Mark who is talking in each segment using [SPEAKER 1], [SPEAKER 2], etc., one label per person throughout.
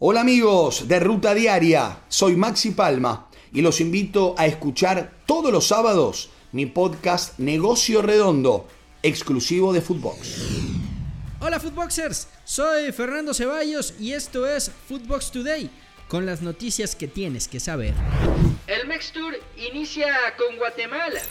[SPEAKER 1] Hola amigos de Ruta Diaria, soy Maxi Palma y los invito a escuchar todos los sábados mi podcast Negocio Redondo, exclusivo de Footbox.
[SPEAKER 2] Hola Footboxers, soy Fernando Ceballos y esto es Footbox Today con las noticias que tienes que saber.
[SPEAKER 3] El Mex Tour inicia con Guatemala.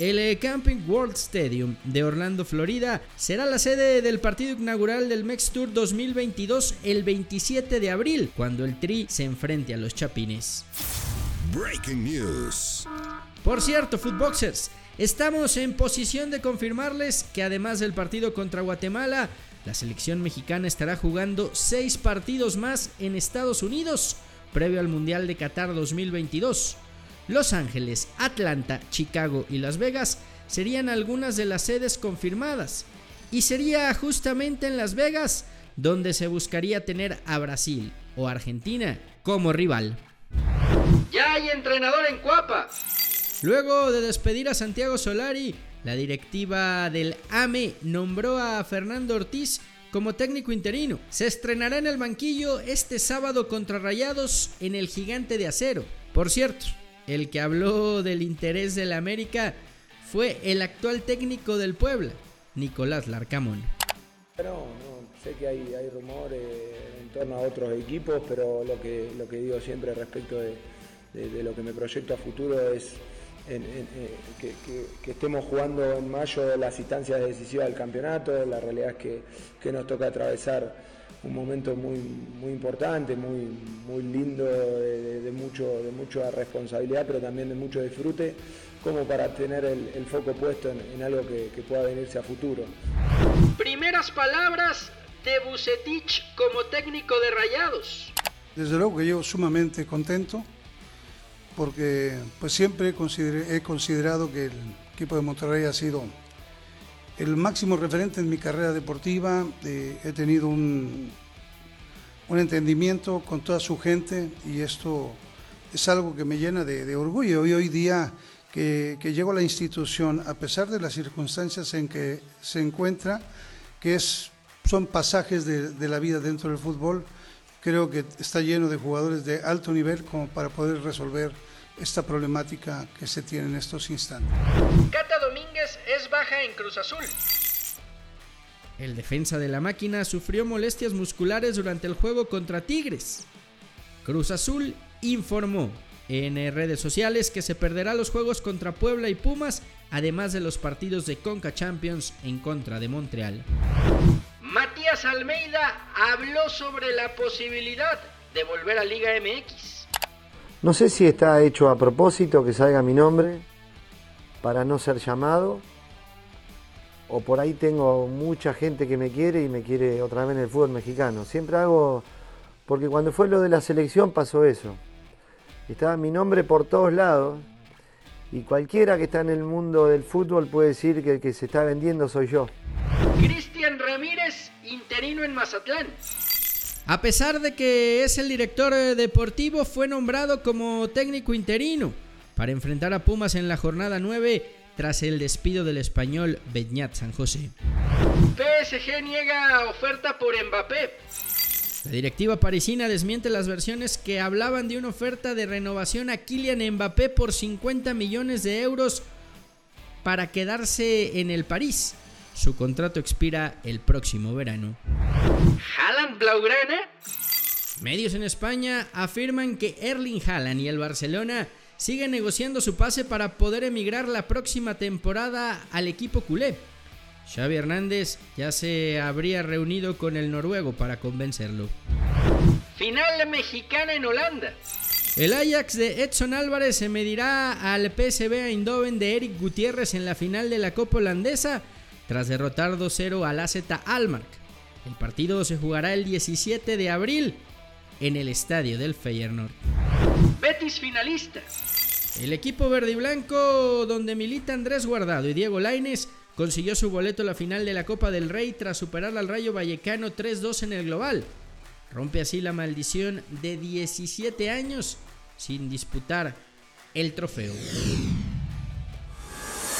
[SPEAKER 2] El eh, Camping World Stadium de Orlando, Florida, será la sede del partido inaugural del Mex Tour 2022 el 27 de abril, cuando el Tri se enfrente a los Chapines.
[SPEAKER 4] Breaking News.
[SPEAKER 2] Por cierto, Footboxers, estamos en posición de confirmarles que además del partido contra Guatemala, la selección mexicana estará jugando seis partidos más en Estados Unidos, previo al Mundial de Qatar 2022. Los Ángeles, Atlanta, Chicago y Las Vegas serían algunas de las sedes confirmadas. Y sería justamente en Las Vegas donde se buscaría tener a Brasil o Argentina como rival.
[SPEAKER 3] Ya hay entrenador en Cuapa.
[SPEAKER 2] Luego de despedir a Santiago Solari, la directiva del AME nombró a Fernando Ortiz como técnico interino. Se estrenará en el banquillo este sábado contra Rayados en el Gigante de Acero. Por cierto, el que habló del interés de la América fue el actual técnico del Puebla, Nicolás Larcamón.
[SPEAKER 5] No, sé que hay, rumores en torno a otros equipos, pero lo que digo siempre respecto de, lo que me proyecto a futuro es que, estemos jugando en mayo las instancias decisivas del campeonato. La realidad es que, que nos toca atravesar un momento muy, muy importante, muy, muy lindo, de, mucho, de mucha responsabilidad, pero también de mucho disfrute, como para tener el, foco puesto en, algo que, pueda venirse a futuro.
[SPEAKER 3] Primeras palabras de Bucetich como técnico de Rayados.
[SPEAKER 6] Desde luego que yo sumamente contento, porque pues siempre he considerado que el equipo de Monterrey ha sido el máximo referente en mi carrera deportiva. Eh, he tenido un, un, entendimiento con toda su gente y esto es algo que me llena de, orgullo. Y hoy día que, llego a la institución, a pesar de las circunstancias en que se encuentra, que es, son pasajes de, de la vida dentro del fútbol, creo que está lleno de jugadores de alto nivel como para poder resolver esta problemática que se tiene en estos instantes.
[SPEAKER 3] Cata Domínguez es baja en Cruz Azul.
[SPEAKER 2] El defensa de la máquina sufrió molestias musculares durante el juego contra Tigres. Cruz Azul informó en redes sociales que se perderá los juegos contra Puebla y Pumas, además de los partidos de Conca Champions en contra de Montreal.
[SPEAKER 3] Matías Almeida habló sobre la posibilidad de volver a Liga MX.
[SPEAKER 7] No sé si está hecho a propósito que salga mi nombre para no ser llamado, o por ahí tengo mucha gente que me quiere y me quiere otra vez en el fútbol mexicano. Siempre hago, porque cuando fue lo de la selección pasó eso. Estaba mi nombre por todos lados y cualquiera que está en el mundo del fútbol puede decir que el que se está vendiendo soy yo.
[SPEAKER 3] Cristian Ramírez, interino en Mazatlán.
[SPEAKER 2] A pesar de que es el director eh, deportivo, fue nombrado como técnico interino para enfrentar a Pumas en la jornada 9 tras el despido del español Beñat San José.
[SPEAKER 3] PSG niega oferta por Mbappé.
[SPEAKER 2] La directiva parisina desmiente las versiones que hablaban de una oferta de renovación a Kylian Mbappé por 50 millones de euros para quedarse en el París. Su contrato expira el próximo verano.
[SPEAKER 3] ¿Haaland Blaugrana?
[SPEAKER 2] Medios en España afirman que Erling Haaland y el Barcelona siguen negociando su pase para poder emigrar la próxima temporada al equipo culé. Xavi Hernández ya se habría reunido con el noruego para convencerlo.
[SPEAKER 3] Final mexicana en Holanda.
[SPEAKER 2] El Ajax de Edson Álvarez se medirá al PSV Eindhoven de Eric Gutiérrez en la final de la Copa Holandesa tras derrotar 2-0 al AZ Almark. El partido se jugará el 17 de abril en el estadio del Feyenoord.
[SPEAKER 3] Betis finalista.
[SPEAKER 2] El equipo verde y blanco, donde milita Andrés Guardado y Diego Laines, consiguió su boleto a la final de la Copa del Rey tras superar al Rayo Vallecano 3-2 en el global. Rompe así la maldición de 17 años sin disputar el trofeo.